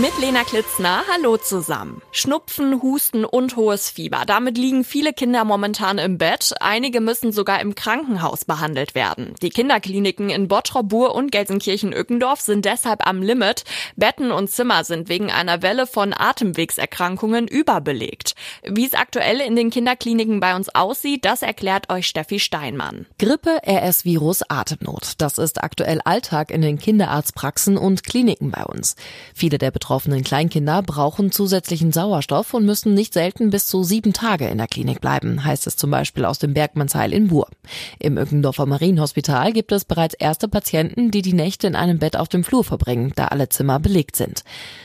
Mit Lena Klitzner, hallo zusammen. Schnupfen, Husten und hohes Fieber. Damit liegen viele Kinder momentan im Bett. Einige müssen sogar im Krankenhaus behandelt werden. Die Kinderkliniken in Bottrop, Bur und Gelsenkirchen-Ückendorf sind deshalb am Limit. Betten und Zimmer sind wegen einer Welle von Atemwegserkrankungen überbelegt. Wie es aktuell in den Kinderkliniken bei uns aussieht, das erklärt euch Steffi Steinmann. Grippe, RS-Virus, Atemnot. Das ist aktuell Alltag in den Kinderarztpraxen und Kliniken bei uns. Viele der betroffenen Kleinkinder brauchen zusätzlichen Sauerstoff und müssen nicht selten bis zu sieben Tage in der Klinik bleiben, heißt es zum Beispiel aus dem Bergmannsheil in Buhr. Im Ückendorfer Marienhospital gibt es bereits erste Patienten, die die Nächte in einem Bett auf dem Flur verbringen, da alle Zimmer belegt sind.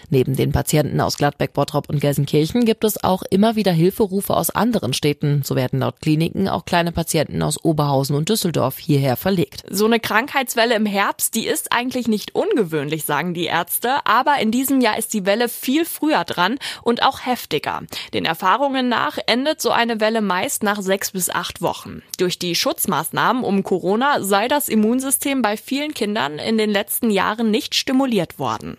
Neben den Patienten aus Gladbeck, Bottrop und Gelsenkirchen gibt es auch immer wieder Hilferufe aus anderen Städten. So werden laut Kliniken auch kleine Patienten aus Oberhausen und Düsseldorf hierher verlegt. So eine Krankheitswelle im Herbst, die ist eigentlich nicht ungewöhnlich, sagen die Ärzte, aber in diesem Jahr ist die Welle viel früher dran und auch heftiger. Den Erfahrungen nach endet so eine Welle meist nach sechs bis acht Wochen. Durch die Schutzmaßnahmen um Corona sei das Immunsystem bei vielen Kindern in den letzten Jahren nicht stimuliert worden.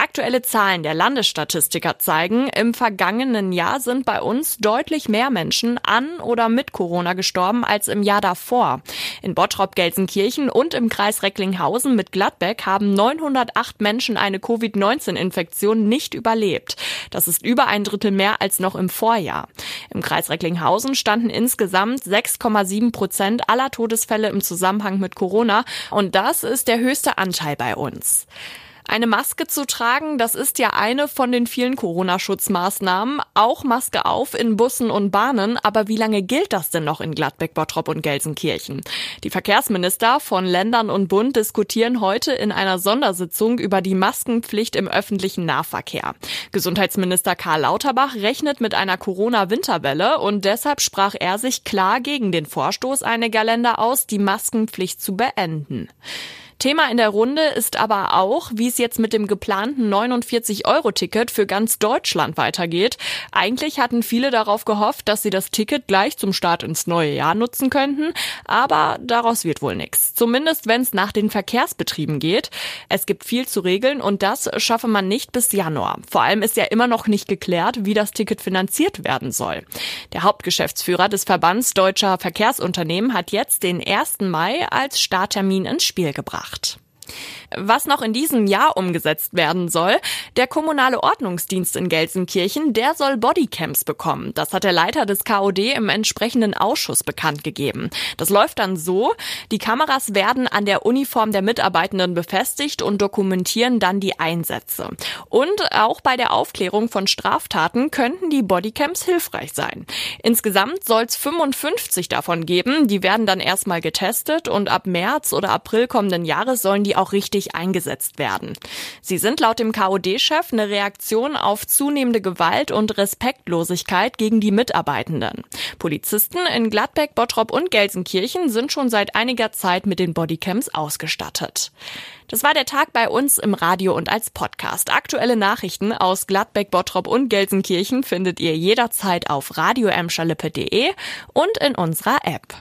Aktuelle Zahlen der Landesstatistiker zeigen, im vergangenen Jahr sind bei uns deutlich mehr Menschen an oder mit Corona gestorben als im Jahr davor. In Bottrop, Gelsenkirchen und im Kreis Recklinghausen mit Gladbeck haben 908 Menschen eine Covid-19-Infektion nicht überlebt. Das ist über ein Drittel mehr als noch im Vorjahr. Im Kreis Recklinghausen standen insgesamt 6,7 Prozent aller Todesfälle im Zusammenhang mit Corona und das ist der höchste Anteil bei uns. Eine Maske zu tragen, das ist ja eine von den vielen Corona-Schutzmaßnahmen. Auch Maske auf in Bussen und Bahnen. Aber wie lange gilt das denn noch in Gladbeck, Bottrop und Gelsenkirchen? Die Verkehrsminister von Ländern und Bund diskutieren heute in einer Sondersitzung über die Maskenpflicht im öffentlichen Nahverkehr. Gesundheitsminister Karl Lauterbach rechnet mit einer Corona-Winterwelle und deshalb sprach er sich klar gegen den Vorstoß einiger Länder aus, die Maskenpflicht zu beenden. Thema in der Runde ist aber auch, wie es jetzt mit dem geplanten 49-Euro-Ticket für ganz Deutschland weitergeht. Eigentlich hatten viele darauf gehofft, dass sie das Ticket gleich zum Start ins neue Jahr nutzen könnten, aber daraus wird wohl nichts. Zumindest wenn es nach den Verkehrsbetrieben geht. Es gibt viel zu regeln und das schaffe man nicht bis Januar. Vor allem ist ja immer noch nicht geklärt, wie das Ticket finanziert werden soll. Der Hauptgeschäftsführer des Verbands Deutscher Verkehrsunternehmen hat jetzt den 1. Mai als Starttermin ins Spiel gebracht gemacht. Was noch in diesem Jahr umgesetzt werden soll, der kommunale Ordnungsdienst in Gelsenkirchen, der soll Bodycams bekommen. Das hat der Leiter des KOD im entsprechenden Ausschuss bekannt gegeben. Das läuft dann so, die Kameras werden an der Uniform der Mitarbeitenden befestigt und dokumentieren dann die Einsätze. Und auch bei der Aufklärung von Straftaten könnten die Bodycams hilfreich sein. Insgesamt soll es 55 davon geben, die werden dann erstmal getestet und ab März oder April kommenden Jahres sollen die auch richtig eingesetzt werden. Sie sind laut dem KOD-Chef eine Reaktion auf zunehmende Gewalt und Respektlosigkeit gegen die Mitarbeitenden. Polizisten in Gladbeck, Bottrop und Gelsenkirchen sind schon seit einiger Zeit mit den Bodycams ausgestattet. Das war der Tag bei uns im Radio und als Podcast. Aktuelle Nachrichten aus Gladbeck, Bottrop und Gelsenkirchen findet ihr jederzeit auf radioemschalippe.de und in unserer App.